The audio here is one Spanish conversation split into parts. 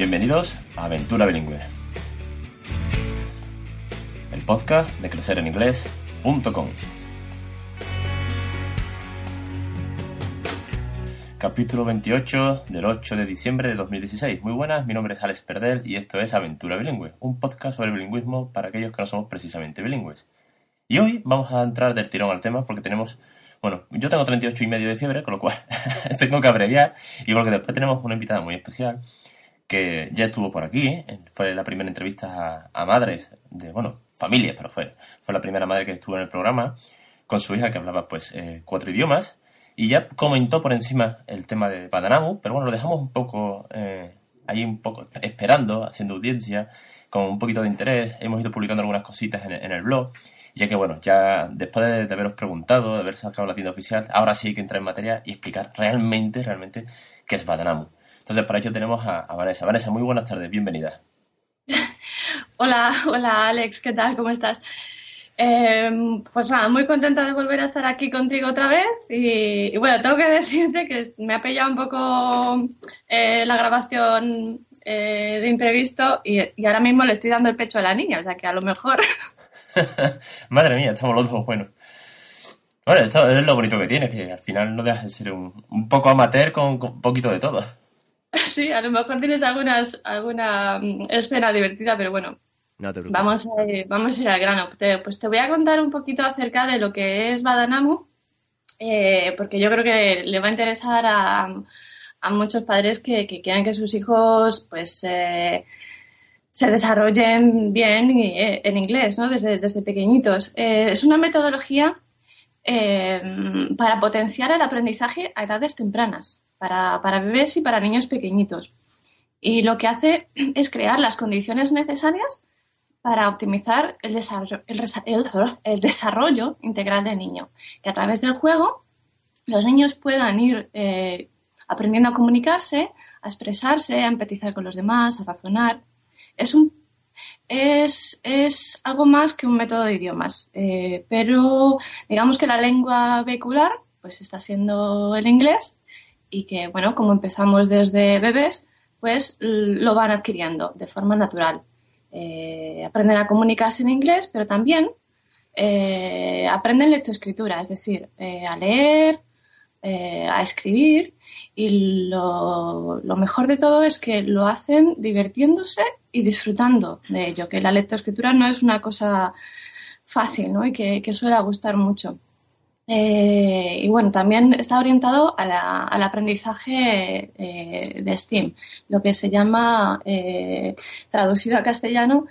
Bienvenidos a Aventura Bilingüe, el podcast de crecereninglés.com. Capítulo 28 del 8 de diciembre de 2016. Muy buenas, mi nombre es Alex Perdel y esto es Aventura Bilingüe, un podcast sobre bilingüismo para aquellos que no somos precisamente bilingües. Y hoy vamos a entrar del tirón al tema porque tenemos bueno, yo tengo 38 y medio de fiebre, con lo cual tengo que abreviar. Y porque después tenemos una invitada muy especial que ya estuvo por aquí. Fue la primera entrevista a, madres de, bueno, familias, pero fue, fue la primera madre que estuvo en el programa con su hija que hablaba pues eh, cuatro idiomas. Y ya comentó por encima el tema de Badanamu, pero bueno, lo dejamos un poco eh, ahí, un poco esperando, haciendo audiencia, con un poquito de interés. Hemos ido publicando algunas cositas en, el blog ya que bueno, ya después de, haberos preguntado, de haber sacado la tienda oficial, ahora sí hay que entrar en materia y explicar realmente, realmente qué es Badanamu. Entonces, para ello tenemos a, Vanessa. Vanessa, muy buenas tardes, bienvenida. hola, hola Alex, ¿qué tal? ¿Cómo estás? Em, pues nada, muy contenta de volver a estar aquí contigo otra vez y, bueno, tengo que decirte que me ha pillado un poco eh, la grabación eh, de imprevisto y, y, ahora mismo le estoy dando el pecho a la niña, o sea que a lo mejor Madre mía, estamos los dos buenos. Bueno, esto es lo bonito que tiene, que al final no dejas de ser un, poco amateur con, un poquito de todo. Sí, a lo mejor tienes algunas, alguna mm, escena divertida, pero bueno. vamos, a, vamos a ir al grano. pues te voy a contar un poquito acerca de lo que es Badanamu, eh, porque yo creo que le va a interesar a, a muchos padres que, que, quieran que sus hijos pues eh, se desarrollen bien eh, en inglés, ¿no? Desde, desde pequeñitos. Eh, es una metodología eh, para potenciar el aprendizaje a edades tempranas, para, para, bebés y para niños pequeñitos. Y lo que hace es crear las condiciones necesarias para optimizar el desarrollo, integral del niño. Que a través del juego los niños puedan ir aprendiendo a comunicarse, a expresarse, a empatizar con los demás, a razonar es, un, es, es algo más que un método de idiomas, eh, pero digamos que la lengua vehicular pues está siendo el inglés y que, bueno, como empezamos desde bebés, pues lo van adquiriendo de forma natural. Eh, aprenden a comunicarse en inglés, pero también eh, aprenden lectoescritura, es decir, a leer, a escribir y lo, mejor de todo es que lo hacen divirtiéndose y disfrutando de ello, que la lectoescritura no es una cosa fácil ¿no? y que, suele gustar mucho. Eh, y bueno, también está orientado al aprendizaje eh, de STEAM, lo que se llama, eh, traducido a castellano,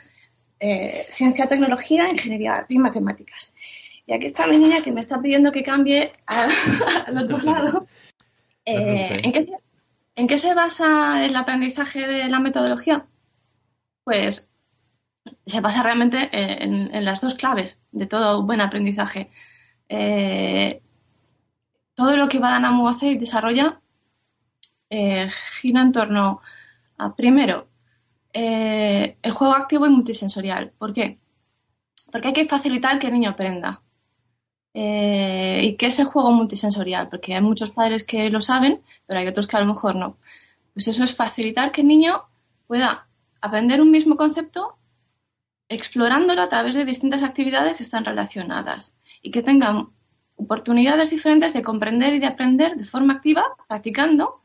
ciencia, tecnología, ingeniería y matemáticas. Y aquí está mi niña que me está pidiendo que cambie al otro lado. ¿en, qué, se basa el aprendizaje de la metodología? Pues se basa realmente en, las dos claves de todo buen aprendizaje. Eh, todo lo que Badanamu hace y desarrolla eh, gira en torno a, primero, el juego activo y multisensorial. ¿Por qué? Porque hay que facilitar que el niño aprenda. Eh, ¿Y qué es el juego multisensorial? Porque hay muchos padres que lo saben, pero hay otros que a lo mejor no. Pues eso es facilitar que el niño pueda aprender un mismo concepto explorándolo a través de distintas actividades que están relacionadas y que tengan oportunidades diferentes de comprender y de aprender de forma activa, practicando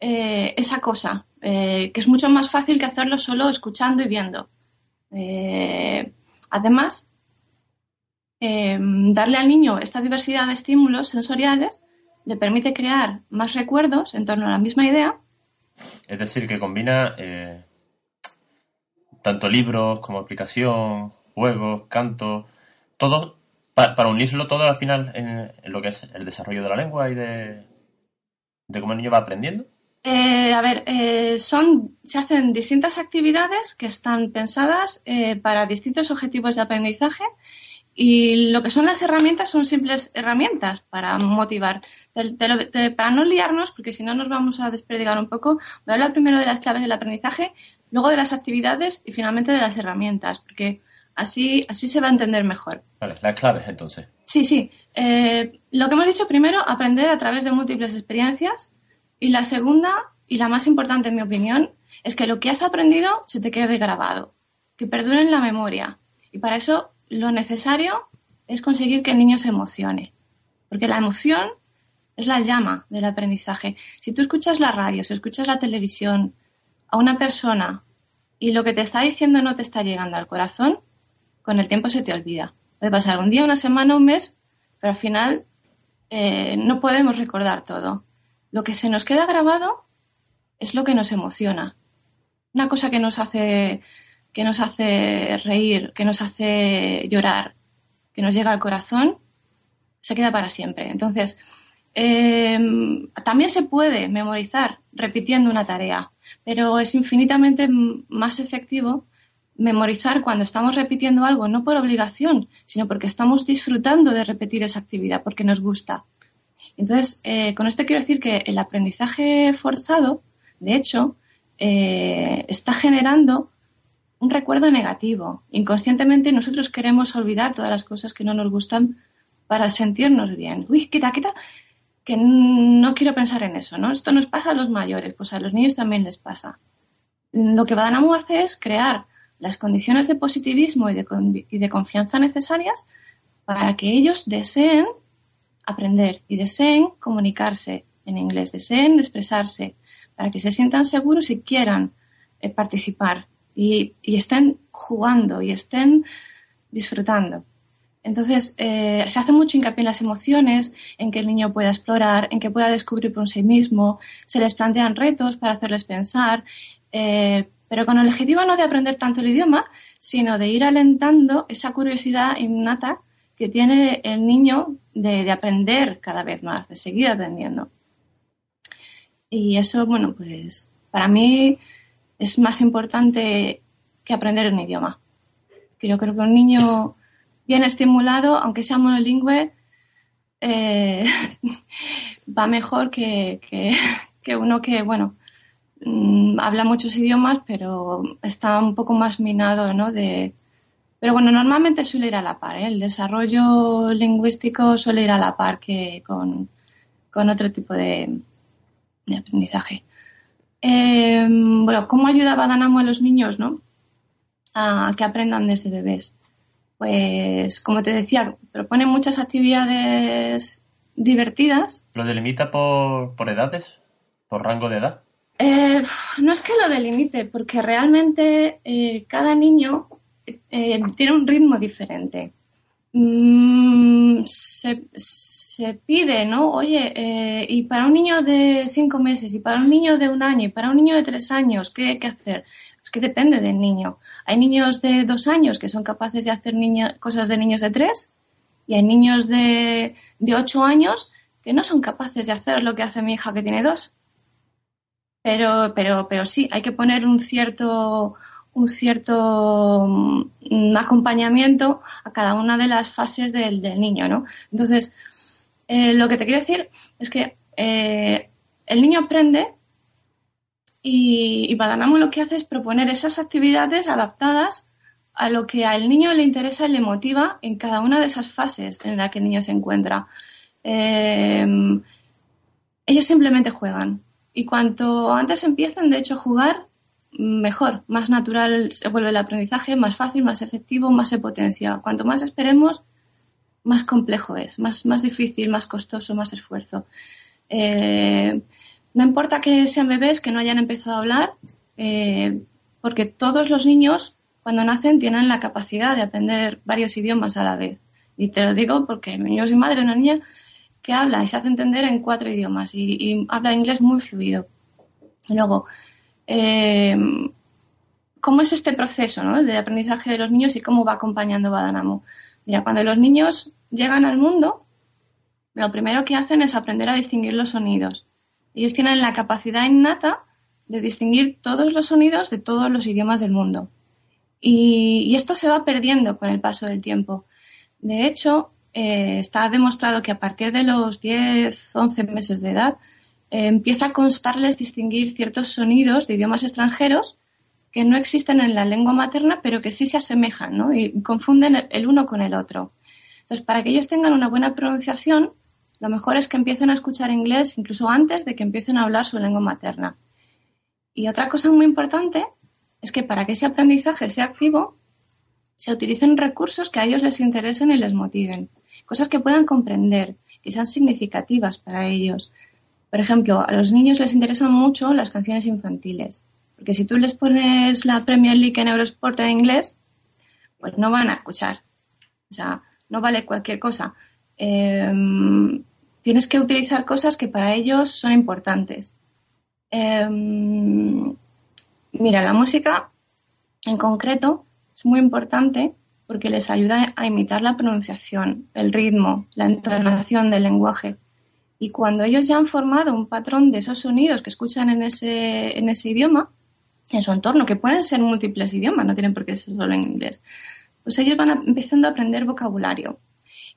eh, esa cosa, eh, que es mucho más fácil que hacerlo solo escuchando y viendo. además, Em, darle al niño esta diversidad de estímulos sensoriales le permite crear más recuerdos en torno a la misma idea. Es decir, que combina eh, tanto libros como aplicación, juegos, canto, todo para, unirlo todo al final en, lo que es el desarrollo de la lengua y de, cómo el niño va aprendiendo. Eh, a ver, eh, son, se hacen distintas actividades que están pensadas para distintos objetivos de aprendizaje y lo que son las herramientas son simples herramientas para motivar. para no liarnos, porque si no nos vamos a desperdigar un poco, voy a hablar primero de las claves del aprendizaje, luego de las actividades y finalmente de las herramientas, porque así, así se va a entender mejor. Vale, las claves entonces. Sí, sí. Eh, lo que hemos dicho primero, aprender a través de múltiples experiencias. Y la segunda, y la más importante en mi opinión es que lo que has aprendido se te quede grabado, que perdure en la memoria. Y para eso lo necesario es conseguir que el niño se emocione, porque la emoción es la llama del aprendizaje. Si tú escuchas la radio, si escuchas la televisión a una persona y lo que te está diciendo no te está llegando al corazón, con el tiempo se te olvida. Puede pasar un día, una semana, un mes, pero al final eh, no podemos recordar todo. Lo que se nos queda grabado es lo que nos emociona. Una cosa que nos hace, que nos hace reír, que nos hace llorar, que nos llega al corazón, se queda para siempre. Entonces, em, también se puede memorizar repitiendo una tarea, pero es infinitamente más efectivo memorizar cuando estamos repitiendo algo, no por obligación, sino porque estamos disfrutando de repetir esa actividad, porque nos gusta. Entonces, eh, con esto quiero decir que el aprendizaje forzado, de hecho, eh, está generando un recuerdo negativo. Inconscientemente nosotros queremos olvidar todas las cosas que no nos gustan para sentirnos bien. Uy, quita, quita, que no quiero pensar en eso, ¿no? Esto nos pasa a los mayores, pues a los niños también les pasa. Lo que Badanamu hace es crear las condiciones de positivismo y de, confianza necesarias para que ellos deseen aprender y deseen comunicarse en inglés, deseen expresarse, para que se sientan seguros y quieran eh, participar y, estén jugando y estén disfrutando. Entonces, eh, se hace mucho hincapié en las emociones, en que el niño pueda explorar, en que pueda descubrir por sí mismo, se les plantean retos para hacerles pensar, eh, pero con el objetivo no de aprender tanto el idioma, sino de ir alentando esa curiosidad innata que tiene el niño de, aprender cada vez más, de seguir aprendiendo. Y eso, bueno, pues para mí es más importante que aprender un idioma. Yo creo que un niño bien estimulado, aunque sea monolingüe, eh, va mejor que, que, uno que, bueno, Mm, habla muchos idiomas, pero está un poco más minado, ¿no? De, pero bueno, normalmente suele ir a la par, ¿eh? El desarrollo lingüístico suele ir a la par que con, otro tipo de, aprendizaje. Em, bueno, ¿cómo ayuda Badanamo a los niños, ¿no? A que aprendan desde bebés. Pues, como te decía, propone muchas actividades divertidas. ¿Lo delimita por, por edades? ¿Por rango de edad? Eh, no es que lo delimite, porque realmente eh, cada niño eh, tiene un ritmo diferente. Mm, se, pide, ¿no? Oye, y para un niño de cinco meses, y para un niño de un año, y para un niño de tres años, ¿qué hay que hacer? Que depende del niño. Hay niños de dos años que son capaces de hacer cosas de niños de tres, y hay niños de, de ocho años que no son capaces de hacer lo que hace mi hija que tiene dos pero, pero, pero sí, hay que poner un cierto, un cierto mm, acompañamiento a cada una de las fases del, niño, ¿no? Entonces, eh, lo que te quiero decir es que eh, el niño aprende y, y lo que hace es proponer esas actividades adaptadas a lo que al niño le interesa y le motiva en cada una de esas fases en las que el niño se encuentra. Eh, ellos simplemente juegan, y cuanto antes empiecen, de hecho, a jugar, mejor, más natural se vuelve el aprendizaje, más fácil, más efectivo, más se potencia. Cuanto más esperemos, más complejo es, más, más difícil, más costoso, más esfuerzo. Eh, no importa que sean bebés, que no hayan empezado a hablar, eh, porque todos los niños, cuando nacen, tienen la capacidad de aprender varios idiomas a la vez. Y te lo digo porque yo soy madre de una niña que habla y se hace entender en cuatro idiomas y, habla inglés muy fluido. luego, eh, ¿cómo es este proceso de aprendizaje de los niños y cómo va acompañando Badanamu? Mira, cuando los niños llegan al mundo, lo primero que hacen es aprender a distinguir los sonidos. Ellos tienen la capacidad innata de distinguir todos los sonidos de todos los idiomas del mundo. y esto se va perdiendo con el paso del tiempo. De hecho, eh, está demostrado que a partir de los 10, 11 meses de edad eh, empieza a constarles distinguir ciertos sonidos de idiomas extranjeros que no existen en la lengua materna, pero que sí se asemejan ¿no? y confunden el uno con el otro. Entonces, para que ellos tengan una buena pronunciación, lo mejor es que empiecen a escuchar inglés incluso antes de que empiecen a hablar su lengua materna. Y otra cosa muy importante es que para que ese aprendizaje sea activo, se utilicen recursos que a ellos les interesen y les motiven, cosas que puedan comprender, que sean significativas para ellos. Por ejemplo, a los niños les interesan mucho las canciones infantiles, porque si tú les pones la Premier League en Eurosport en inglés, pues no van a escuchar. O sea, no vale cualquier cosa. Em, tienes que utilizar cosas que para ellos son importantes. Em, mira, la música en concreto es muy importante porque les ayuda a imitar la pronunciación, el ritmo, la entonación del lenguaje. Y cuando ellos ya han formado un patrón de esos sonidos que escuchan en ese, en ese idioma, en su entorno, que pueden ser múltiples idiomas, no tienen por qué ser solo en inglés, pues ellos van empezando a aprender vocabulario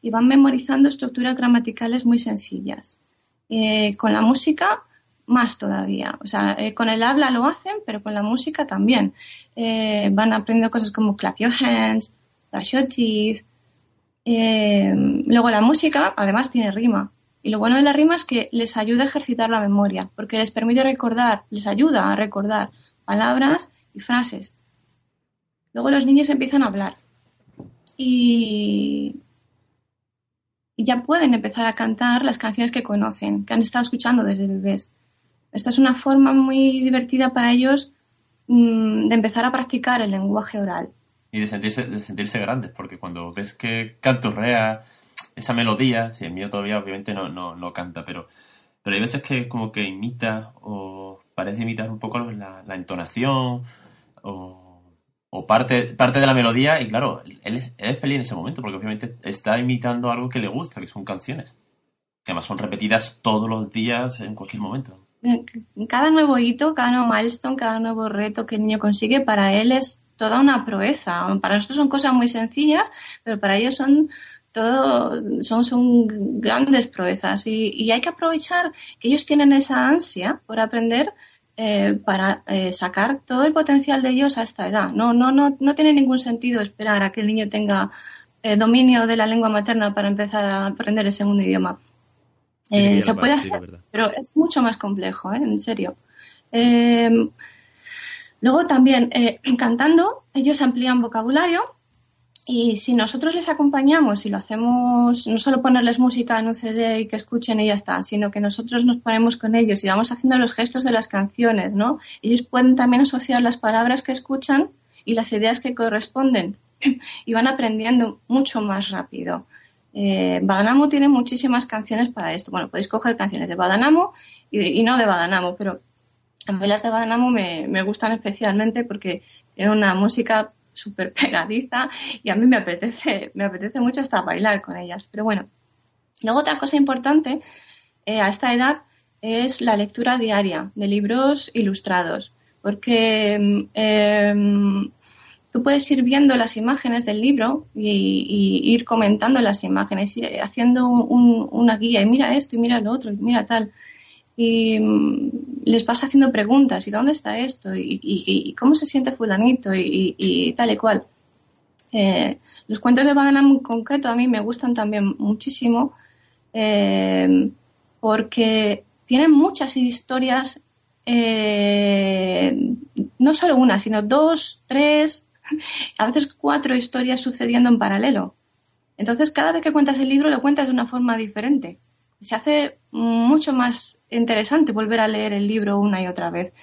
y van memorizando estructuras gramaticales muy sencillas. Eh, con la música, más todavía. O sea, eh, con el habla lo hacen, pero con la música también. Eh, van aprendiendo cosas como clap your hands, brush your teeth. luego la música, además, tiene rima. Y lo bueno de la rima es que les ayuda a ejercitar la memoria, porque les permite recordar, les ayuda a recordar palabras y frases. Luego los niños empiezan a hablar. Y, ya pueden empezar a cantar las canciones que conocen, que han estado escuchando desde bebés. Esta es una forma muy divertida para ellos mm, de empezar a practicar el lenguaje oral. Y de sentirse, de sentirse grandes, porque cuando ves que canturrea esa melodía, si el mío todavía obviamente no, no, canta, pero, pero hay veces que como que imita o parece imitar un poco la, la entonación o o parte, parte de la melodía y claro, él es, feliz en ese momento porque obviamente está imitando algo que le gusta, que son canciones, que además son repetidas todos los días en cualquier momento. Cada nuevo hito, cada nuevo milestone, cada nuevo reto que el niño consigue, para él es toda una proeza. Para nosotros son cosas muy sencillas, pero para ellos son todo, son, son grandes proezas y, y hay que aprovechar que ellos tienen esa ansia por aprender eh, para eh, sacar todo el potencial de ellos a esta edad. No, no, no, no tiene ningún sentido esperar a que el niño tenga eh, dominio de la lengua materna para empezar a aprender el segundo idioma. se puede hacer, pero es mucho más complejo, en serio. luego también, cantando, ellos amplían vocabulario y si nosotros les acompañamos y lo hacemos, no solo ponerles música en un CD y que escuchen y ya está, sino que nosotros nos ponemos con ellos y vamos haciendo los gestos de las canciones, ¿no? Ellos pueden también asociar las palabras que escuchan y las ideas que corresponden y van aprendiendo mucho más rápido. Eh, Badanamo tiene muchísimas canciones para esto. Bueno, podéis coger canciones de Badanamo y, no de Badanamo, pero a mí las de Badanamo me, me gustan especialmente porque tienen una música súper pegadiza y a mí me apetece, me apetece mucho hasta bailar con ellas. Pero bueno, luego otra cosa importante eh, a esta edad es la lectura diaria de libros ilustrados, porque em, tú puedes ir viendo las imágenes del libro y, ir comentando las imágenes, y haciendo una guía y mira esto y mira lo otro y mira tal y mm, les vas haciendo preguntas, ¿y dónde está esto? ¿Y, cómo se siente fulanito? Y, tal y cual. Eh, los cuentos de Badanam en concreto a mí me gustan también muchísimo eh, porque tienen muchas historias, eh, no solo una, sino dos, tres, a veces cuatro historias sucediendo en paralelo. Entonces, cada vez que cuentas el libro, lo cuentas de una forma diferente se hace mucho más interesante volver a leer el libro una y otra vez.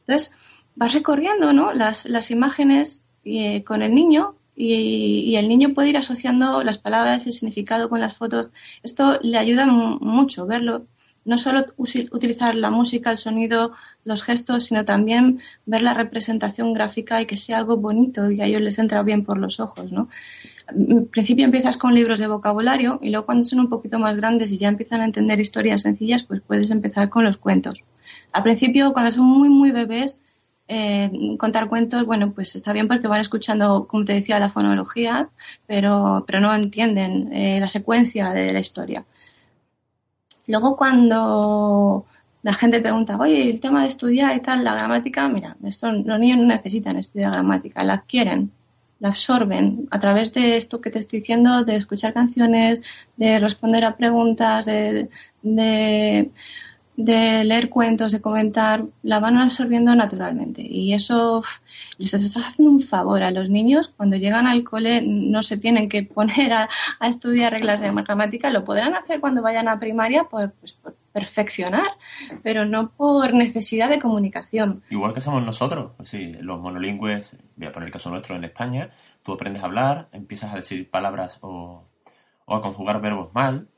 Entonces, vas recorriendo ¿no? las, las imágenes eh, con el niño y, el niño puede ir asociando las palabras y el significado con las fotos. Esto le ayuda mucho verlo. No solo utilizar la música, el sonido, los gestos, sino también ver la representación gráfica y que sea algo bonito y a ellos les entra bien por los ojos, ¿no? en principio empiezas con libros de vocabulario y luego cuando son un poquito más grandes y ya empiezan a entender historias sencillas, pues puedes empezar con los cuentos. Al principio, cuando son muy, muy bebés, eh, contar cuentos, bueno, pues está bien porque van escuchando, como te decía, la fonología, pero, pero no entienden eh, la secuencia de la historia. Luego cuando la gente pregunta, oye, el tema de estudiar y tal, la gramática, mira, esto, los niños no necesitan estudiar gramática, la adquieren la absorben. A través de esto que te estoy diciendo, de escuchar canciones, de responder a preguntas, de, de leer cuentos, de comentar, la van absorbiendo naturalmente. Y eso les estás haciendo un favor a los niños. Cuando llegan al cole no se tienen que poner a, estudiar reglas de gramática, lo podrán hacer cuando vayan a primaria, pues, pues por perfeccionar, pero no por necesidad de comunicación. Igual que somos nosotros, sí, los monolingües, voy a poner el caso nuestro en España, tú aprendes a hablar, empiezas a decir palabras o, o a conjugar verbos mal,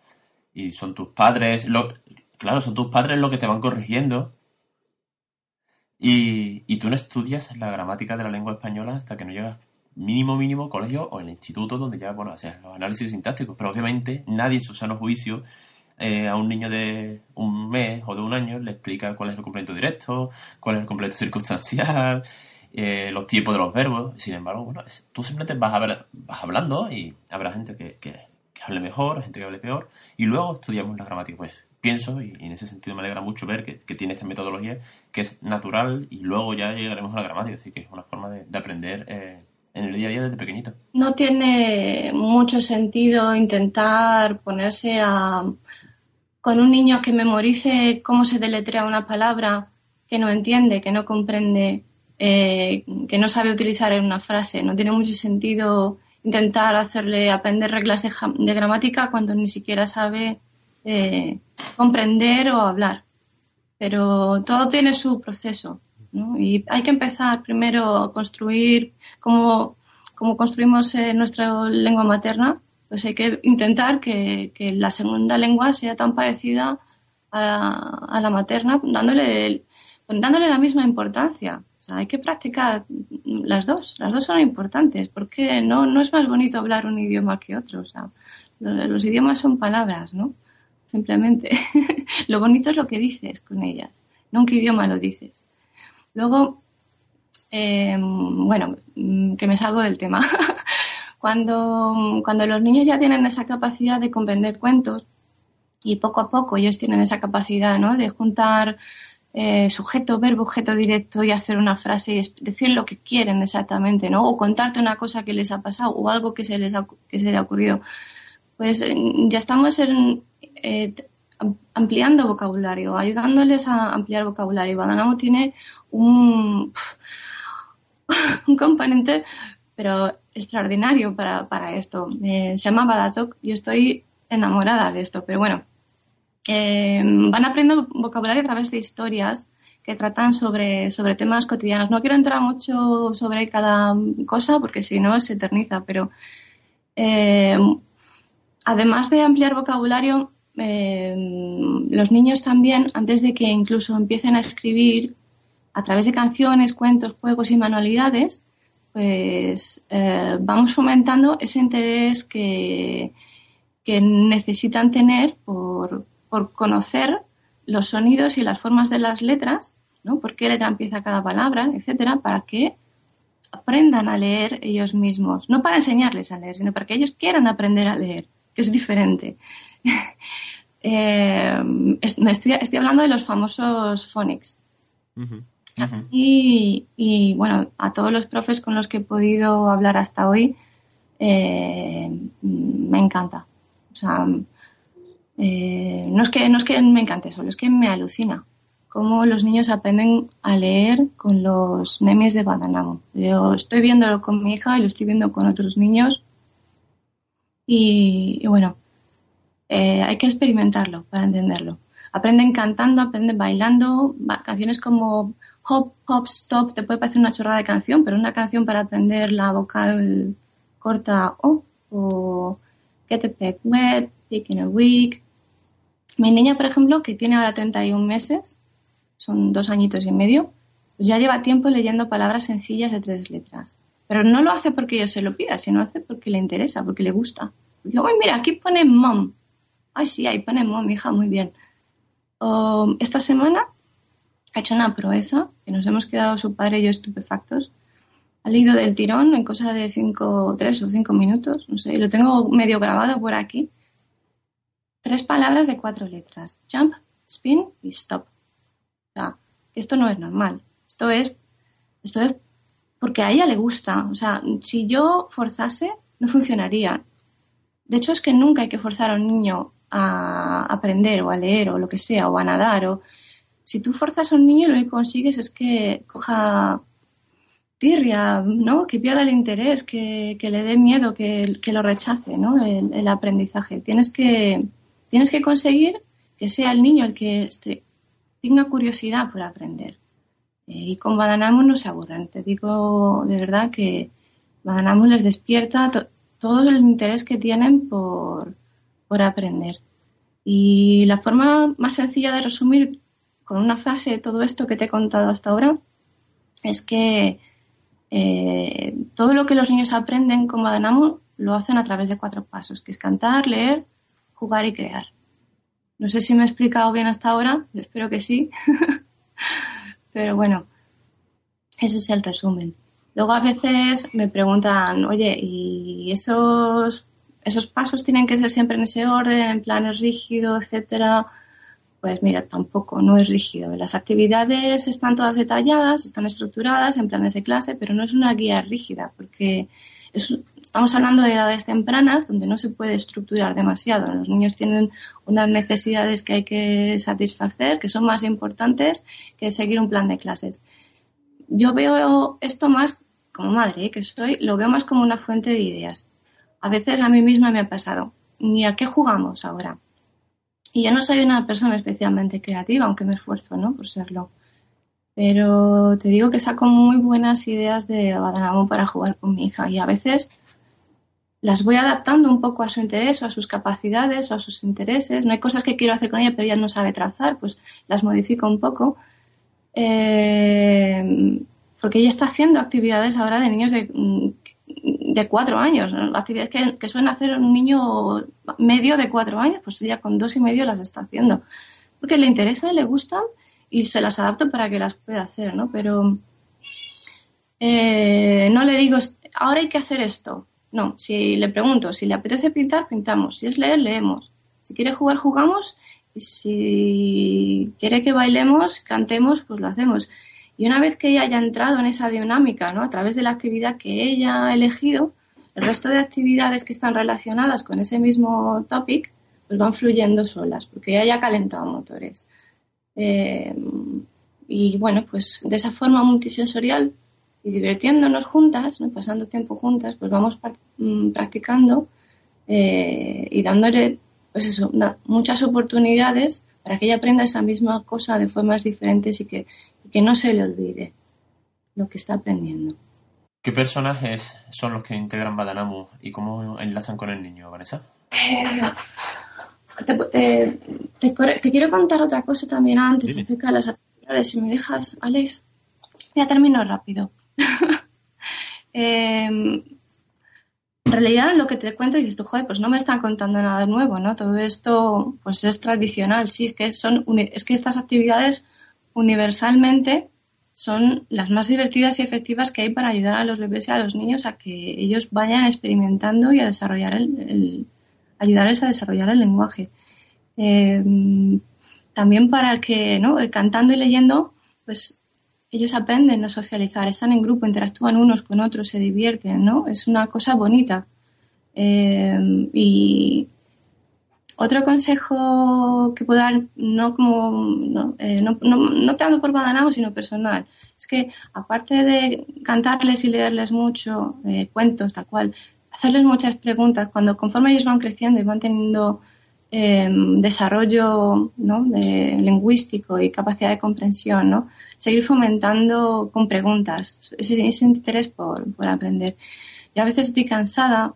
y son tus padres, lo, claro, son tus padres los que te van corrigiendo. Y, tú no estudias la gramática de la lengua española hasta que no llegas mínimo, mínimo colegio o el instituto donde ya, bueno, haces los análisis sintácticos. Pero obviamente nadie en su sano juicio eh, a un niño de un mes o de un año le explica cuál es el complemento directo, cuál es el complemento circunstancial, eh, los tiempos de los verbos. Sin embargo, bueno, tú simplemente vas, a ver, vas hablando y habrá gente que, que, hable mejor, gente que hable peor, y luego estudiamos la gramática. Pues pienso, y, en ese sentido me alegra mucho ver que, tiene esta metodología que es natural y luego ya llegaremos a la gramática, así que es una forma de, aprender eh, en el día a día desde pequeñito. No tiene mucho sentido intentar ponerse a con un niño que memorice cómo se deletrea una palabra que no entiende, que no comprende, eh, que no sabe utilizar en una frase. No tiene mucho sentido intentar hacerle aprender reglas de gramática cuando ni siquiera sabe eh, comprender o hablar. Pero todo tiene su proceso. Y hay que empezar primero a construir como, construimos eh, nuestra lengua materna, pues hay que intentar que, la segunda lengua sea tan parecida a, la materna, dándole, dándole la misma importancia. hay que practicar las dos, las dos son importantes, porque no, no es más bonito hablar un idioma que otro. O sea, los idiomas son palabras, ¿no? Simplemente. lo bonito es lo que dices con ellas, no idioma lo dices. Luego, eh, bueno, mm, que me salgo del tema. cuando, cuando los niños ya tienen esa capacidad de comprender cuentos y poco a poco ellos tienen esa capacidad ¿no? de juntar eh, sujeto, verbo, objeto directo y hacer una frase y decir lo que quieren exactamente, ¿no? O contarte una cosa que les ha pasado o algo que se les que se les ha ocurrido. Pues ya estamos en, eh, ampliando vocabulario, ayudándoles a ampliar vocabulario. Badanamo tiene un, un componente, pero extraordinario para, esto. se llama Badatok. Yo estoy enamorada de esto, pero bueno. Eh, van aprendiendo vocabulario a través de historias que tratan sobre, sobre temas cotidianos. No quiero entrar mucho sobre cada cosa porque si no se eterniza, pero eh, además de ampliar vocabulario, eh, los niños también, antes de que incluso empiecen a escribir a través de canciones, cuentos, juegos y manualidades, pues eh, vamos fomentando ese interés que, necesitan tener por, conocer los sonidos y las formas de las letras, ¿no? por qué letra empieza cada palabra, etcétera, para que aprendan a leer ellos mismos. No para enseñarles a leer, sino para que ellos quieran aprender a leer, es diferente. Eh, me estoy, estoy, hablando de los famosos phonics. y, bueno, a todos los profes con los que he podido hablar hasta hoy, eh, me encanta. O sea, eh, no, es que, no es que me encante solo, es que me alucina cómo los niños aprenden a leer con los memes de Badanamo. Yo estoy viéndolo con mi hija y lo estoy viendo con otros niños. Y bueno, eh, hay que experimentarlo para entenderlo. Aprenden cantando, aprenden bailando, canciones como Hop, Hop, Stop, te puede parecer una chorrada de canción, pero una canción para aprender la vocal corta O, o Get a Peck Wet, Pick in a Week. Mi niña, por ejemplo, que tiene ahora 31 meses, son dos añitos y medio, pues ya lleva tiempo leyendo palabras sencillas de tres letras. Pero no lo hace porque yo se lo pida, sino hace porque le interesa, porque le gusta. Digo, mira, aquí pone mom. Ay, sí, ahí ponemos, mi hija, muy bien. esta semana ha hecho una proeza que nos hemos quedado su padre y yo estupefactos. Ha leído del tirón en cosa de cinco, tres o cinco minutos, no sé, lo tengo medio grabado por aquí. Tres palabras de cuatro letras: jump, spin y stop. O sea, esto no es normal. Esto es, esto es porque a ella le gusta. O sea, si yo forzase, no funcionaría. De hecho, es que nunca hay que forzar a un niño a aprender o a leer o lo que sea, o a nadar, o si tú forzas a un niño, lo que consigues es que coja tirria, ¿no? Que pierda el interés, que, le dé miedo, que, lo rechace, ¿no? El, aprendizaje. Tienes que, tienes que conseguir que sea el niño el que tenga curiosidad por aprender. Eh, y con Badanamu no se aburren. Te digo de verdad que Badanamu les despierta todo el interés que tienen por, aprender. Y la forma más sencilla de resumir con una frase todo esto que te he contado hasta ahora es que eh, todo lo que los niños aprenden con Badanamu lo hacen a través de cuatro pasos, que es cantar, leer, jugar y crear. No sé si me he explicado bien hasta ahora, espero que sí, pero bueno, ese es el resumen. Luego a veces me preguntan, oye, ¿y esos, esos pasos tienen que ser siempre en ese orden, en planes rígidos, etcétera? Pues mira, tampoco, no es rígido. Las actividades están todas detalladas, están estructuradas en planes de clase, pero no es una guía rígida, porque estamos hablando de edades tempranas donde no se puede estructurar demasiado. Los niños tienen unas necesidades que hay que satisfacer, que son más importantes que seguir un plan de clases. Yo veo esto más como madre, ¿eh? que soy, lo veo más como una fuente de ideas. A veces a mí misma me ha pasado, ¿ni a qué jugamos ahora? Y yo no soy una persona especialmente creativa, aunque me esfuerzo, ¿no? Por serlo. Pero te digo que saco muy buenas ideas de Badanamu para jugar con mi hija y a veces las voy adaptando un poco a su interés o a sus capacidades o a sus intereses. No hay cosas que quiero hacer con ella, pero ella no sabe trazar, pues las modifico un poco. Eh, porque ella está haciendo actividades ahora de niños de de cuatro años, actividades que, suelen hacer un niño medio de cuatro años, pues ella con dos y medio las está haciendo, porque le interesa, le gustan y se las adapto para que las pueda hacer, ¿no? Pero eh, no le digo, ahora hay que hacer esto. No, si le pregunto, si le apetece pintar, pintamos. Si es leer, leemos. Si quiere jugar, jugamos. Y si quiere que bailemos, cantemos, pues lo hacemos. Y una vez que ella haya entrado en esa dinámica, ¿no? a través de la actividad que ella ha elegido, el resto de actividades que están relacionadas con ese mismo topic, pues van fluyendo solas, porque ella ya ha calentado motores. Eh, y bueno, pues de esa forma multisensorial y divirtiéndonos juntas, ¿no? pasando tiempo juntas, pues vamos mm, practicando eh, y dándole pues eso, muchas oportunidades para que ella aprenda esa misma cosa de formas diferentes y que, que no se le olvide lo que está aprendiendo. ¿Qué personajes son los que integran Badanamu y cómo enlazan con el niño, Vanessa? Eh, te, quiero contar otra cosa también antes acerca de las actividades. Si me dejas, Alex, ya termino rápido. eh, en realidad lo que te cuento dices tú, joder, pues no me están contando nada nuevo, ¿no? Todo esto pues es tradicional, sí, es que son es que estas actividades universalmente son las más divertidas y efectivas que hay para ayudar a los bebés y a los niños a que ellos vayan experimentando y a desarrollar el, ayudarles a desarrollar el lenguaje. Eh, también para que, ¿no? Cantando y leyendo, pues ellos aprenden a socializar, están en grupo, interactúan unos con otros, se divierten, ¿no? Es una cosa bonita. Eh, y otro consejo que puedo dar, no como, no, eh, no, tanto por Badanao, sino personal, es que aparte de cantarles y leerles mucho eh, cuentos, tal cual, hacerles muchas preguntas, cuando conforme ellos van creciendo y van teniendo Em, desarrollo lingüístico y capacidad de comprensión, ¿no? seguir fomentando con preguntas ese, interés por, aprender. Y a veces estoy cansada,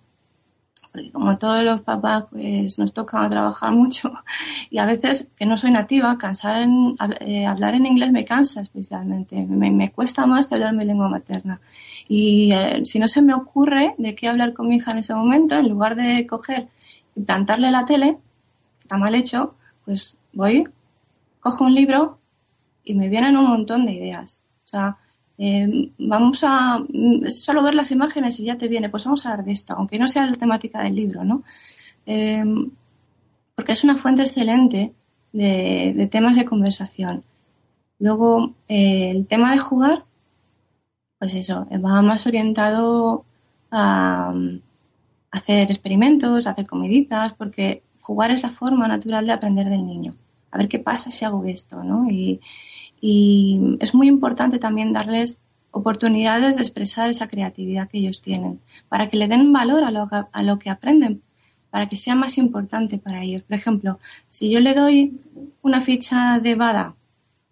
como todos los papás pues nos toca trabajar mucho y a veces que no soy nativa, cansar en, eh, hablar en inglés me cansa especialmente, me, cuesta más que hablar mi lengua materna. Y eh, si no se me ocurre de qué hablar con mi hija en ese momento, en lugar de coger y plantarle la tele, está mal hecho, pues voy, cojo un libro y me vienen un montón de ideas. O sea, eh, vamos a solo ver las imágenes y ya te viene, pues vamos a hablar de esto, aunque no sea la temática del libro, ¿no? Eh, porque es una fuente excelente de, temas de conversación. Luego, eh, el tema de jugar, pues eso, va más orientado a, a hacer experimentos, a hacer comiditas, porque jugar es la forma natural de aprender del niño. a ver qué pasa si hago esto, ¿no? Y, y es muy importante también darles oportunidades de expresar esa creatividad que ellos tienen, para que le den valor a lo, a lo que aprenden, para que sea más importante para ellos. Por ejemplo, si yo le doy una ficha de Bada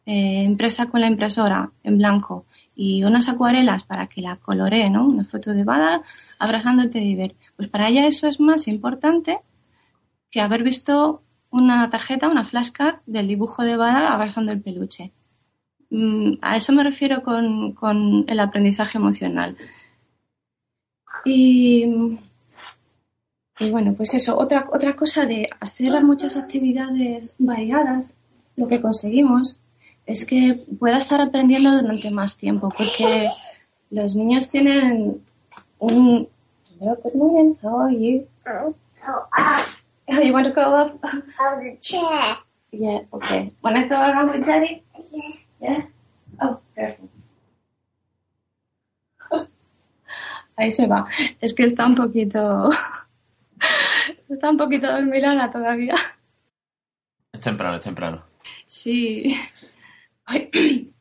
eh, impresa con la impresora en blanco y unas acuarelas para que la coloree, ¿no? Una foto de Bada abrazando el teddy Pues para ella eso es más importante que haber visto una tarjeta, una flashcard del dibujo de Bada abrazando el peluche. Mm, a eso me refiero con, con el aprendizaje emocional. Y y bueno, pues eso, otra, otra cosa de hacer muchas actividades variadas, lo que conseguimos es que pueda estar aprendiendo durante más tiempo, porque los niños tienen un... Hello, good morning, how are you? Oh, oh, you want to go off? Of the chair. Yeah, okay. Wanna go around with daddy? Yeah. Oh, perfect. Ahí se va. Es que está un poquito Está un poquito dormilada todavía. Es temprano, es temprano. Sí.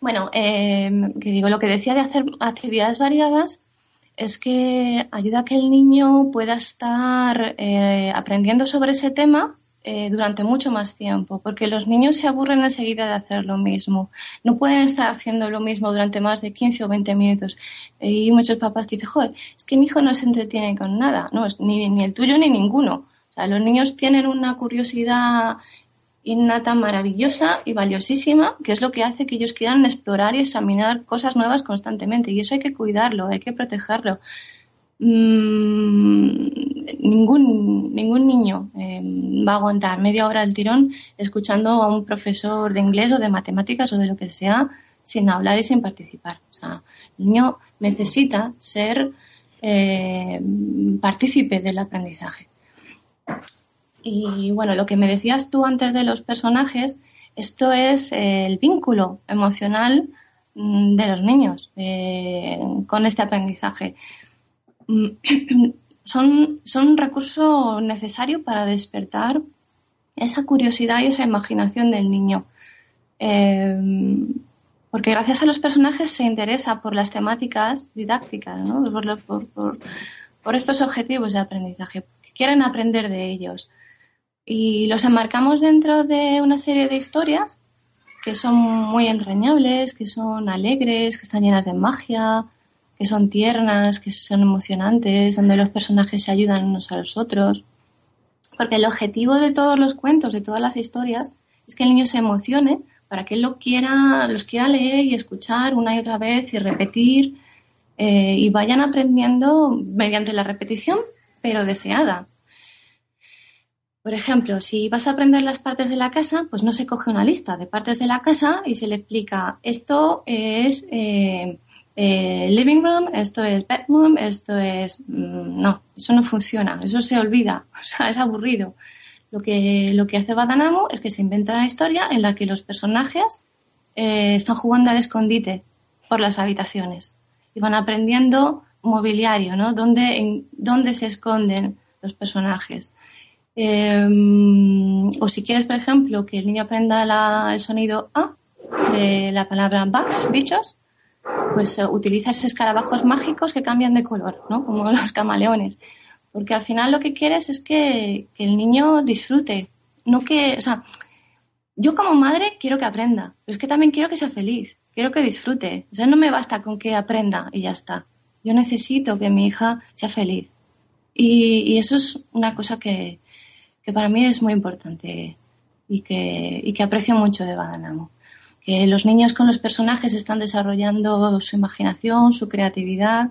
Bueno, em, que digo, lo que decía de hacer actividades variadas es que ayuda a que el niño pueda estar eh, aprendiendo sobre ese tema eh, durante mucho más tiempo, porque los niños se aburren enseguida de hacer lo mismo. No pueden estar haciendo lo mismo durante más de 15 o 20 minutos. Y muchos papás que dicen, joder, es que mi hijo no se entretiene con nada. No, ni, ni el tuyo ni ninguno. O sea, los niños tienen una curiosidad innata maravillosa y valiosísima, que es lo que hace que ellos quieran explorar y examinar cosas nuevas constantemente. Y eso hay que cuidarlo, hay que protegerlo. Mm, ningún, ningún niño eh, va a aguantar media hora del tirón escuchando a un profesor de inglés o de matemáticas o de lo que sea sin hablar y sin participar. O sea, el niño necesita ser eh, partícipe del aprendizaje. Y bueno, lo que me decías tú antes de los personajes, esto es el vínculo emocional mm, de los niños eh, con este aprendizaje. Mm, son, son un recurso necesario para despertar esa curiosidad y esa imaginación del niño. Eh, porque gracias a los personajes se interesa por las temáticas didácticas, por, por, estos objetivos de aprendizaje, quieren aprender de ellos. Y los enmarcamos dentro de una serie de historias que son muy entrañables, que son alegres, que están llenas de magia, que son tiernas, que son emocionantes, donde los personajes se ayudan unos a los otros. Porque el objetivo de todos los cuentos, de todas las historias, es que el niño se emocione para que él lo quiera, los quiera leer y escuchar una y otra vez y repetir eh, y vayan aprendiendo mediante la repetición, pero deseada. Por ejemplo, si vas a aprender las partes de la casa, pues no se coge una lista de partes de la casa y se le explica esto es eh, eh, living room, esto es bedroom, esto es... Mm, no, eso no funciona, eso se olvida, o sea, es aburrido. Lo que, lo que hace Badanamo es que se inventa una historia en la que los personajes están jugando al escondite por las habitaciones y van aprendiendo mobiliario, ¿no? Dónde, en, dónde se esconden los personajes. Em, o si quieres, por ejemplo, que el niño aprenda el sonido A de la palabra bugs, bichos, pues uh, utiliza esos escarabajos mágicos que cambian de color, ¿no? Como los camaleones. Porque al final lo que quieres es que, que el niño disfrute, no que, o sea, yo como madre quiero que aprenda, pero es que también quiero que sea feliz quiero que disfrute. O sea, no me basta con que aprenda y ya está. Yo necesito que mi hija sea feliz. Y, eso es una cosa que, para mí es muy importante y que, que aprecio mucho de Badanamo. Que los niños con los personajes están desarrollando su imaginación, su creatividad.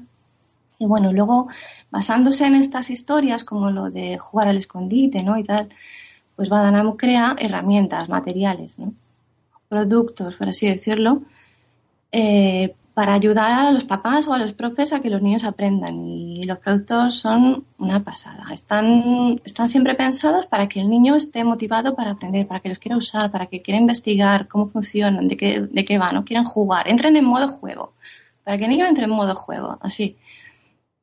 Y bueno, luego, basándose en estas historias, como lo de jugar al escondite, ¿no? Y tal, pues Badanamo crea herramientas, materiales, ¿no? productos, por así decirlo, eh, para ayudar a los papás o a los profes a que los niños aprendan. Y los productos son una pasada. Están, están siempre pensados para que el niño esté motivado para aprender, para que los quiera usar, para que quiera investigar cómo funcionan, de qué, de qué van, o quieren jugar. Entren en modo juego. Para que el niño entre en modo juego, así.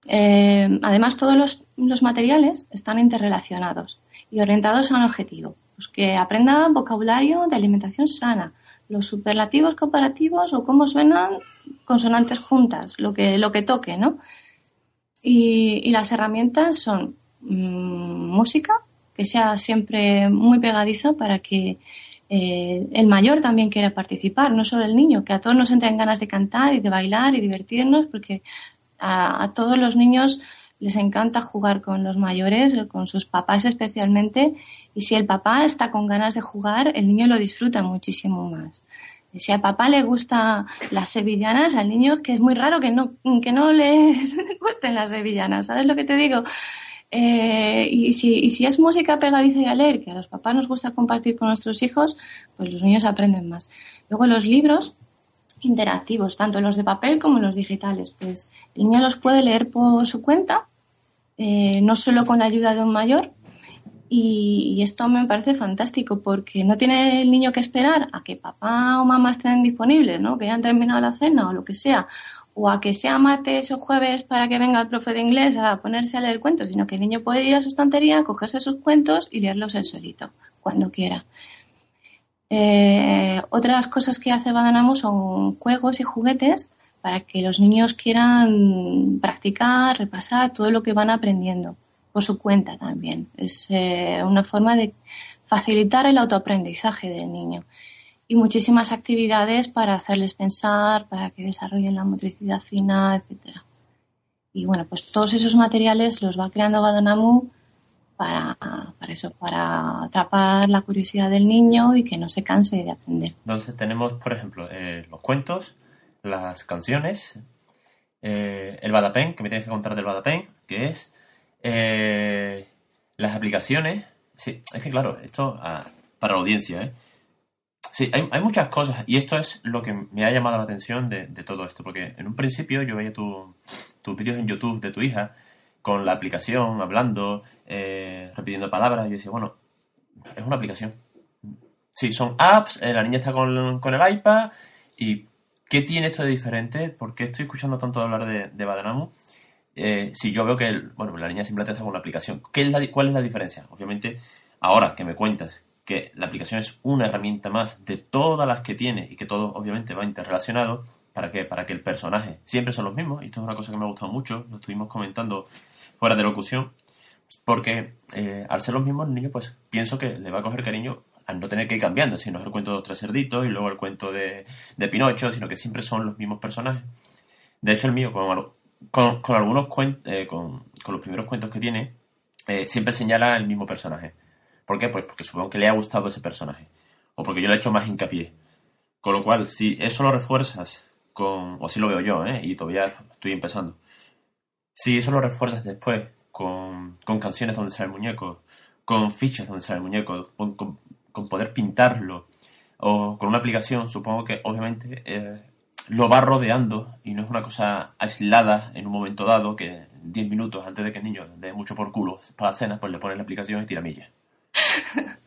Eh, además, todos los, los materiales están interrelacionados y orientados a un objetivo. Pues que aprenda vocabulario de alimentación sana, los superlativos comparativos o cómo suenan consonantes juntas, lo que, lo que toque, ¿no? Y, las herramientas son mm, música, que sea siempre muy pegadiza para que eh, el mayor también quiera participar, no solo el niño, que a todos nos entren ganas de cantar y de bailar y divertirnos, porque a, todos los niños les encanta jugar con los mayores, con sus papás especialmente, y si el papá está con ganas de jugar, el niño lo disfruta muchísimo más. si al papá le gustan las sevillanas, al niño que es muy raro que no, que no les gusten las sevillanas, ¿sabes lo que te digo? Eh, y, si, y si es música pegadiza y a leer, que a los papás nos gusta compartir con nuestros hijos, pues los niños aprenden más. Luego los libros interactivos, tanto los de papel como los digitales, pues el niño los puede leer por su cuenta, eh, no solo con la ayuda de un mayor, y, esto me parece fantástico porque no tiene el niño que esperar a que papá o mamá estén disponibles, ¿no? que hayan terminado la cena o lo que sea, o a que sea martes o jueves para que venga el profe de inglés a ponerse a leer cuentos, sino que el niño puede ir a su estantería, cogerse sus cuentos y leerlos él solito, cuando quiera. Eh, otras cosas que hace Badanamu son juegos y juguetes para que los niños quieran practicar, repasar todo lo que van aprendiendo por su cuenta también. Es eh, una forma de facilitar el autoaprendizaje del niño y muchísimas actividades para hacerles pensar, para que desarrollen la motricidad fina, etcétera. Y bueno, pues todos esos materiales los va creando Badanamu para, para eso, para atrapar la curiosidad del niño y que no se canse de aprender. Entonces tenemos, por ejemplo, eh, los cuentos, las canciones, eh, el Badapen, que me tienes que contar del Badapen, que es eh, las aplicaciones. Sí, es que claro, esto ah, para la audiencia, ¿eh? Sí, hay, hay, muchas cosas y esto es lo que me ha llamado la atención de, todo esto, porque en un principio yo veía tus vídeos en YouTube de tu hija con la aplicación, hablando, eh, repitiendo palabras, y yo decía, bueno, es una aplicación. Sí, son apps, eh, la niña está con, con, el iPad y ¿qué tiene esto de diferente? ¿Por qué estoy escuchando tanto hablar de, de? Eh, si yo veo que bueno, la niña simplemente está con una aplicación, ¿qué es la, ¿cuál es la diferencia? Obviamente, ahora que me cuentas que la aplicación es una herramienta más de todas las que tiene y que todo obviamente va interrelacionado, ¿para qué? Para que el personaje siempre son los mismos, y esto es una cosa que me ha gustado mucho, lo estuvimos comentando fuera de locución, porque eh, al ser los mismos, el niño pues pienso que le va a coger cariño al no tener que ir cambiando, si no es el cuento de los tres cerditos y luego el cuento de, de Pinocho, sino que siempre son los mismos personajes. De hecho, el mío, con, con, algunos cuentos, eh, con, los primeros cuentos que tiene, eh, siempre señala el mismo personaje. ¿Por qué? Pues porque supongo que le ha gustado ese personaje. O porque yo le he hecho más hincapié. Con lo cual, si eso lo refuerzas con. O si lo veo yo, ¿eh? Y todavía estoy empezando. Si eso lo refuerzas después con, canciones donde sale el muñeco, con fichas donde sale el muñeco, con, poder pintarlo, o con una aplicación, supongo que obviamente eh, lo va rodeando y no es una cosa aislada en un momento dado que 10 minutos antes de que el niño dé mucho por culo para la cena, pues le pones la aplicación y tira millas.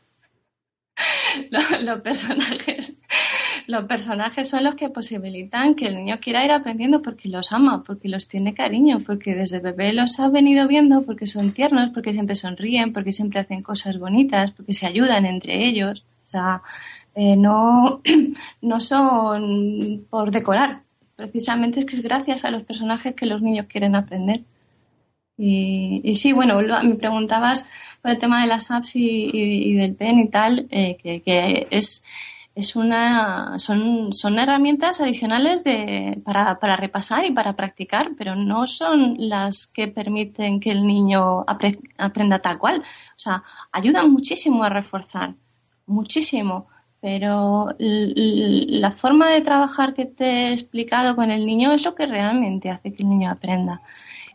los, personajes los personajes son los que posibilitan que el niño quiera ir aprendiendo porque los ama, porque los tiene cariño, porque desde bebé los ha venido viendo, porque son tiernos, porque siempre sonríen, porque siempre hacen cosas bonitas, porque se ayudan entre ellos. O sea, eh, no, no son por decorar. Precisamente es que es gracias a los personajes que los niños quieren aprender. Y, sí, bueno, me preguntabas por el tema de las apps y, del PEN y tal, eh, que, es, es una, son, herramientas adicionales de, para, para, repasar y para practicar, pero no son las que permiten que el niño aprenda tal cual. O sea, ayudan muchísimo a reforzar, muchísimo pero la forma de trabajar que te he explicado con el niño es lo que realmente hace que el niño aprenda.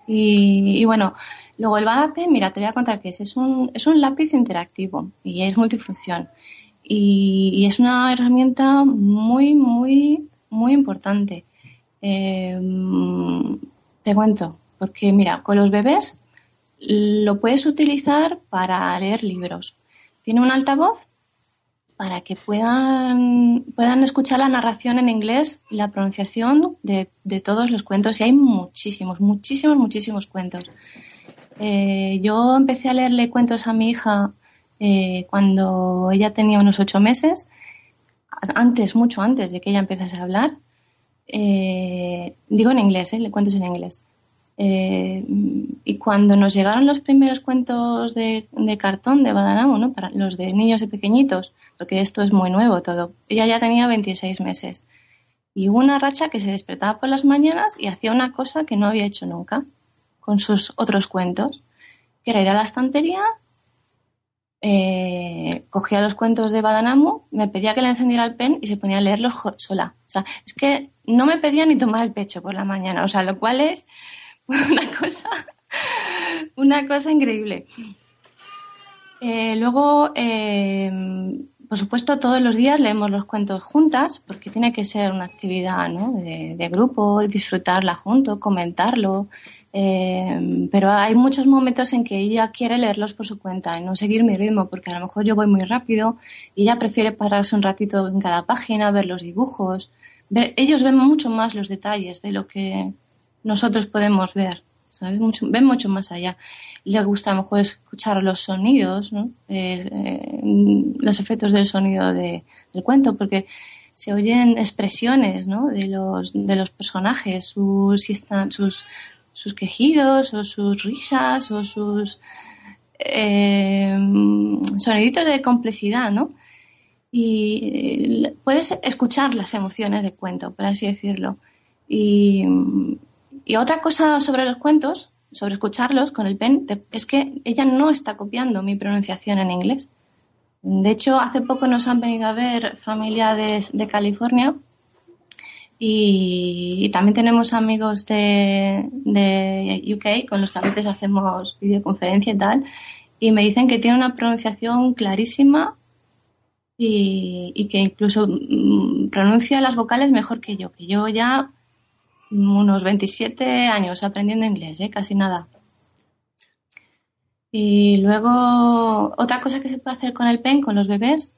Y, bueno, luego el Badape, mira, te voy a contar que es. Es un, es un lápiz interactivo y es multifunción. Y, es una herramienta muy, muy, muy importante. Em, te cuento, porque mira, con los bebés lo puedes utilizar para leer libros. Tiene un altavoz para que puedan, puedan escuchar la narración en inglés y la pronunciación de, todos los cuentos. Y hay muchísimos, muchísimos, muchísimos cuentos. Eh, yo empecé a leerle cuentos a mi hija eh, cuando ella tenía unos ocho meses, antes, mucho antes de que ella empezase a hablar. Eh, digo en inglés, ¿eh? le cuento en inglés. Eh, y cuando nos llegaron los primeros cuentos de, cartón de Badanamu, ¿no? para los de niños y pequeñitos, porque esto es muy nuevo todo, ella ya tenía 26 meses. Y hubo una racha que se despertaba por las mañanas y hacía una cosa que no había hecho nunca con sus otros cuentos, que era ir a la estantería, eh, cogía los cuentos de Badanamu, me pedía que le encendiera el pen y se ponía a leerlos sola. O sea, es que no me pedía ni tomar el pecho por la mañana, o sea, lo cual es una cosa, una cosa increíble. Eh, luego, eh, por supuesto, todos los días leemos los cuentos juntas, porque tiene que ser una actividad de, grupo, disfrutarla juntos, comentarlo. Eh, pero hay muchos momentos en que ella quiere leerlos por su cuenta y no seguir mi ritmo, porque a lo mejor yo voy muy rápido y ella prefiere pararse un ratito en cada página, ver los dibujos. ellos ven mucho más los detalles de lo que nosotros podemos ver, ¿sabes? Mucho, ven mucho más allá. Le gusta mejor escuchar los sonidos. Eh, eh, los efectos del sonido del cuento, porque se oyen expresiones ¿no? de, los, de los personajes, sus, sus, sus quejidos o sus risas o sus eh, soniditos de complejidad, ¿no? Y puedes escuchar las emociones del cuento, por así decirlo. Y, y otra cosa sobre los cuentos, sobre escucharlos con el pen, es que ella no está copiando mi pronunciación en inglés. De hecho, hace poco nos han venido a ver familia de, California y, también tenemos amigos de, UK con los que a veces hacemos videoconferencia y tal. Y me dicen que tiene una pronunciación clarísima y, y que incluso mm, pronuncia las vocales mejor que yo, que yo ya unos 27 años aprendiendo inglés, ¿eh? casi nada. Y luego, otra cosa que se puede hacer con el pen, con los bebés,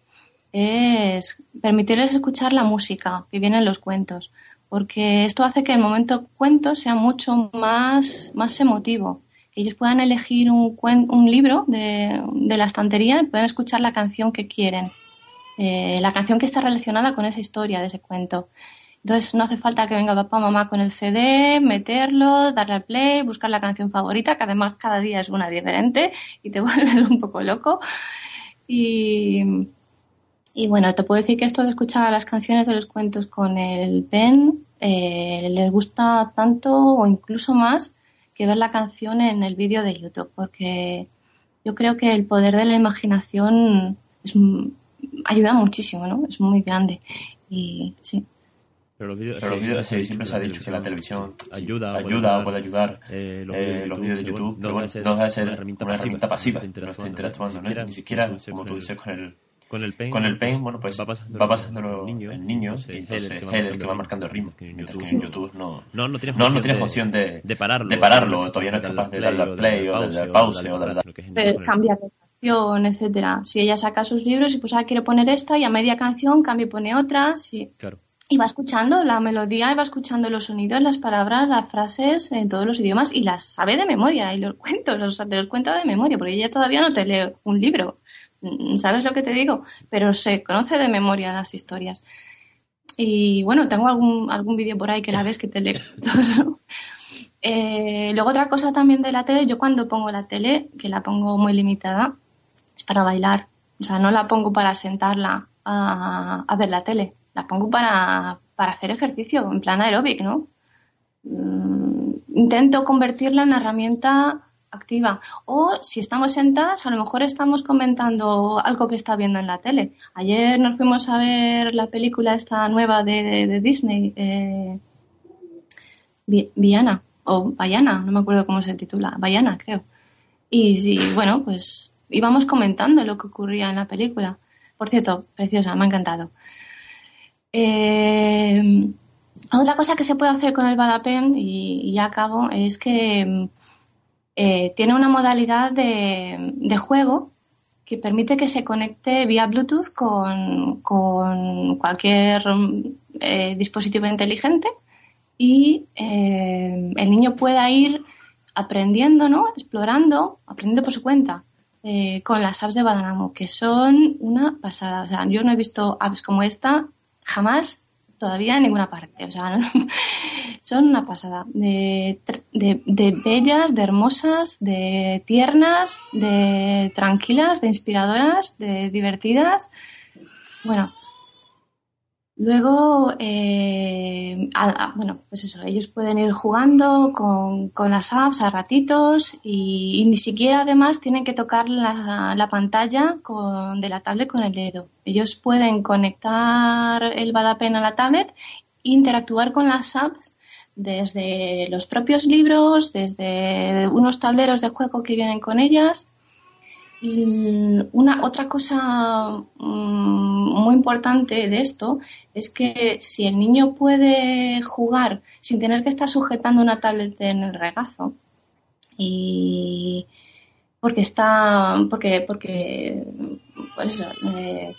es permitirles escuchar la música que viene en los cuentos, porque esto hace que el momento cuento sea mucho más, más emotivo, que ellos puedan elegir un, un libro de, la estantería y puedan escuchar la canción que quieren, eh, la canción que está relacionada con esa historia de ese cuento. Entonces no hace falta que venga papá o mamá con el CD, meterlo, darle al play, buscar la canción favorita, que además cada día es una diferente y te vuelve un poco loco. Y, bueno, te puedo decir que esto de escuchar las canciones de los cuentos con el pen eh, les gusta tanto o incluso más que ver la canción en el vídeo de YouTube, porque yo creo que el poder de la imaginación ayuda muchísimo, ¿no? Es muy grande. Y sí. Pero los vídeos, siempre se ha dicho que la televisión ayuda, ayuda puede ayudar, eh, eh, los, vídeos de YouTube, pero bueno, no debe ser una herramienta, pasiva, no está interactuando, ni siquiera, como tú dices, con el, con el pain, con el pain bueno, pues va pasando, va pasando en niños, y entonces él es el que va marcando el ritmo. En YouTube, no, no, no, tienes, no, no tienes opción de, de pararlo, de pararlo todavía no es capaz de darle al play o de pause o de cambiar de canción, etcétera. Si ella saca sus libros y pues ah, quiere poner esta y a media canción cambia y pone otra, sí. Claro y va escuchando la melodía y va escuchando los sonidos, las palabras, las frases en todos los idiomas y las sabe de memoria y los cuentos, o sea, te los cuenta de memoria, porque ella todavía no te lee un libro, mm, ¿sabes lo que te digo? Pero se conoce de memoria las historias. Y bueno, tengo algún, algún vídeo por ahí que la ves que te lee. eh, luego otra cosa también de la tele, yo cuando pongo la tele, que la pongo muy limitada, es para bailar. O sea, no la pongo para sentarla a ver la tele la pongo para, hacer ejercicio, en plan aeróbic, ¿no? Mm, intento convertirla en una herramienta activa. O si estamos sentadas, a lo mejor estamos comentando algo que está viendo en la tele. Ayer nos fuimos a ver la película esta nueva de, Disney, eh, o Bayana, no me acuerdo cómo se titula, Bayana creo. Y, bueno, pues íbamos comentando lo que ocurría en la película. Por cierto, preciosa, me ha encantado. Eh, otra cosa que se puede hacer con el Balapen, y, ya acabo, es que eh, tiene una modalidad de, juego que permite que se conecte vía Bluetooth con, cualquier eh, dispositivo inteligente y el niño pueda ir aprendiendo, ¿no? explorando, aprendiendo por su cuenta eh, con las apps de Badanamu, que son una pasada. O sea, yo no he visto apps como esta jamás todavía en ninguna parte. O sea, son una pasada. De, bellas, de hermosas, de tiernas, de tranquilas, de inspiradoras, de divertidas. Bueno, Luego, eh, bueno, pues eso, ellos pueden ir jugando con, las apps a ratitos y, ni siquiera además tienen que tocar la, pantalla con, de la tablet con el dedo. Ellos pueden conectar el Badapen a la tablet e interactuar con las apps desde los propios libros, desde unos tableros de juego que vienen con ellas una otra cosa mm, muy importante de esto es que si el niño puede jugar sin tener que estar sujetando una tablet en el regazo y porque está porque porque por eso eh,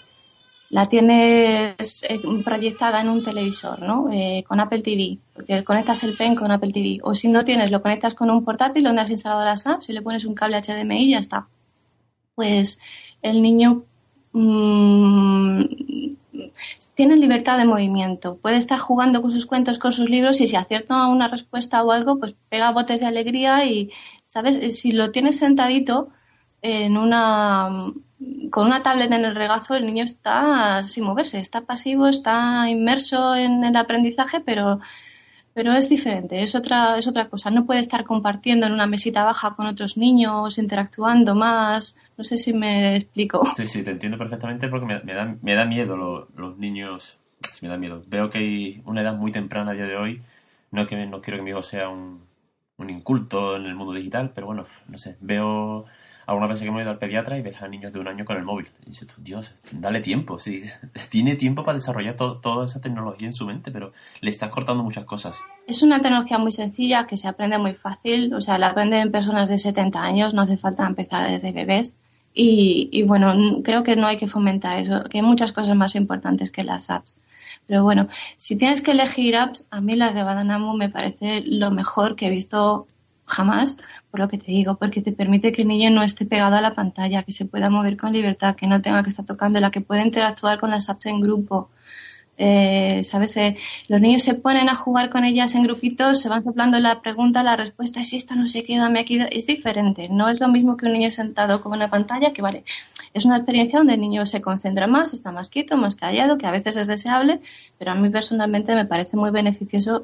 la tienes eh, proyectada en un televisor, ¿no? Eh, con Apple TV, porque conectas el pen con Apple TV. O si no tienes, lo conectas con un portátil donde has instalado las apps y le pones un cable HDMI y ya está pues el niño mm, tiene libertad de movimiento. Puede estar jugando con sus cuentos, con sus libros y si acierta una respuesta o algo, pues pega botes de alegría y, ¿sabes? Si lo tienes sentadito en una con una tablet en el regazo, el niño está sin moverse, está pasivo, está inmerso en el aprendizaje, pero pero es diferente, es otra, es otra cosa. No puede estar compartiendo en una mesita baja con otros niños, interactuando más. No sé si me explico. Sí, sí, te entiendo perfectamente porque me, me, da, me da miedo los niños. me da miedo. Veo que hay una edad muy temprana a día de hoy. No, que, no quiero que mi hijo sea un, un inculto en el mundo digital, pero bueno, no sé. Veo alguna vez que hemos ido al pediatra y ves a niños de un año con el móvil. Y dices, Dios, dale tiempo, sí. Tiene tiempo para desarrollar toda esa tecnología en su mente, pero le estás cortando muchas cosas. Es una tecnología muy sencilla que se aprende muy fácil, o sea, la aprenden personas de 70 años, no hace falta empezar desde bebés. Y, y bueno, creo que no hay que fomentar eso, que hay muchas cosas más importantes que las apps. Pero bueno, si tienes que elegir apps, a mí las de Badanamu me parece lo mejor que he visto jamás, por lo que te digo, porque te permite que el niño no esté pegado a la pantalla, que se pueda mover con libertad, que no tenga que estar tocando, la que pueda interactuar con las apps en grupo. Eh, ¿Sabes? Eh, los niños se ponen a jugar con ellas en grupitos, se van soplando la pregunta, la respuesta, si esta no sé qué, dame aquí. Es diferente, no es lo mismo que un niño sentado con una pantalla, que vale, es una experiencia donde el niño se concentra más, está más quieto, más callado, que a veces es deseable, pero a mí personalmente me parece muy beneficioso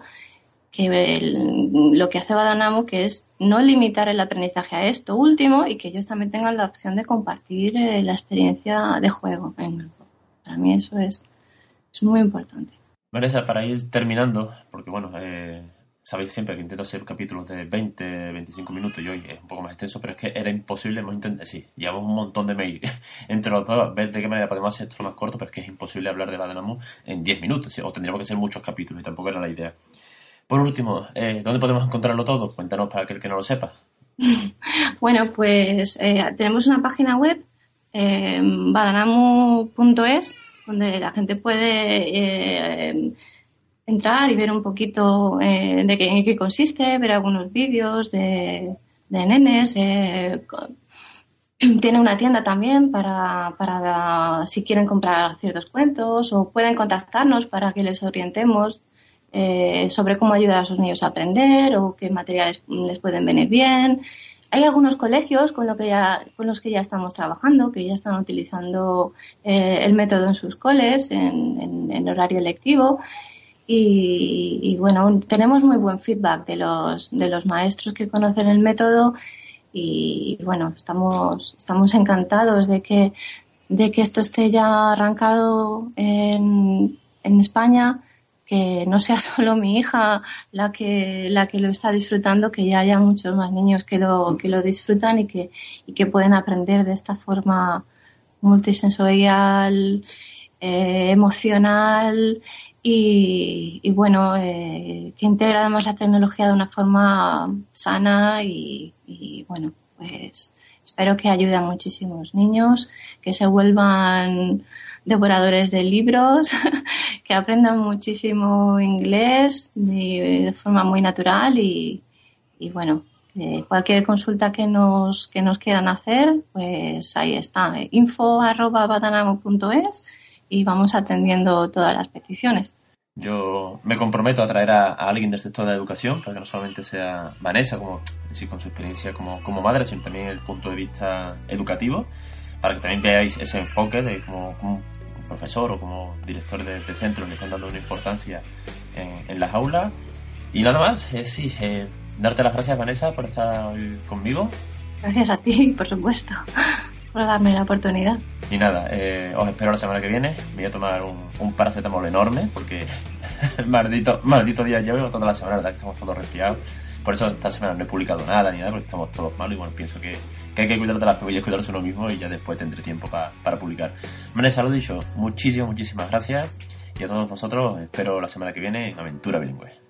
que lo que hace Badanamu que es no limitar el aprendizaje a esto último y que ellos también tengan la opción de compartir eh, la experiencia de juego en grupo. Para mí eso es, es muy importante. Vanessa, para ir terminando, porque bueno, eh, sabéis siempre que intento hacer capítulos de 20, 25 minutos y hoy es un poco más extenso, pero es que era imposible, hemos intentado, sí, llevamos un montón de mail entre los dos, ver de qué manera podemos hacer esto más corto, pero es que es imposible hablar de Badanamu en 10 minutos, o tendríamos que ser muchos capítulos y tampoco era la idea. Por último, eh, ¿dónde podemos encontrarlo todo? Cuéntanos para aquel que no lo sepa. bueno, pues eh, tenemos una página web, eh, badanamu.es, donde la gente puede eh, entrar y ver un poquito de qué, en qué consiste, ver algunos vídeos de, nenes. tiene una tienda también para, para si quieren comprar ciertos cuentos o pueden contactarnos para que les orientemos eh, sobre cómo ayudar a sus niños a aprender o qué materiales les pueden venir bien. Hay algunos colegios con, ya, los que ya estamos trabajando, que ya están utilizando eh, el método en sus coles, en, horario lectivo. Y, bueno, tenemos muy buen feedback de los, maestros que conocen el método y bueno, estamos, encantados de que, esto esté ya arrancado en España que no sea solo mi hija la que, la que lo está disfrutando, que ya haya muchos más niños que lo, que lo disfrutan y que, y que pueden aprender de esta forma multisensorial, eh, emocional y, bueno, eh, que integra además la tecnología de una forma sana y bueno, pues espero que ayude a muchísimos niños, que se vuelvan devoradores de libros, que aprendan muchísimo inglés de, forma muy natural y, bueno, Eh, cualquier consulta que nos, que nos quieran hacer, pues ahí está, info.badanamo.es y vamos atendiendo todas las peticiones. Yo me comprometo a traer a, alguien del sector de la educación, para que no solamente sea Vanessa, como sí, con su experiencia como, como madre, sino también el punto de vista educativo, para que también veáis ese enfoque de como, como profesor o como director de, centro le están dando una importancia en, las aulas. Y nada más, eh, sí, eh, darte las gracias, Vanessa, por estar hoy conmigo. Gracias a ti, por supuesto, por darme la oportunidad. Y nada, eh, os espero la semana que viene. Voy a tomar un, un paracetamol enorme porque maldito, maldito día llevo toda la semana, la verdad que estamos todos resfriados. Por eso esta semana no he publicado nada ni nada porque estamos todos malos y bueno, pienso que, hay que cuidar de las familias, cuidarse uno mismo y ya después tendré tiempo para publicar. Vanessa, lo dicho, muchísimas, muchísimas gracias y a todos vosotros espero la semana que viene en Aventura Bilingüe.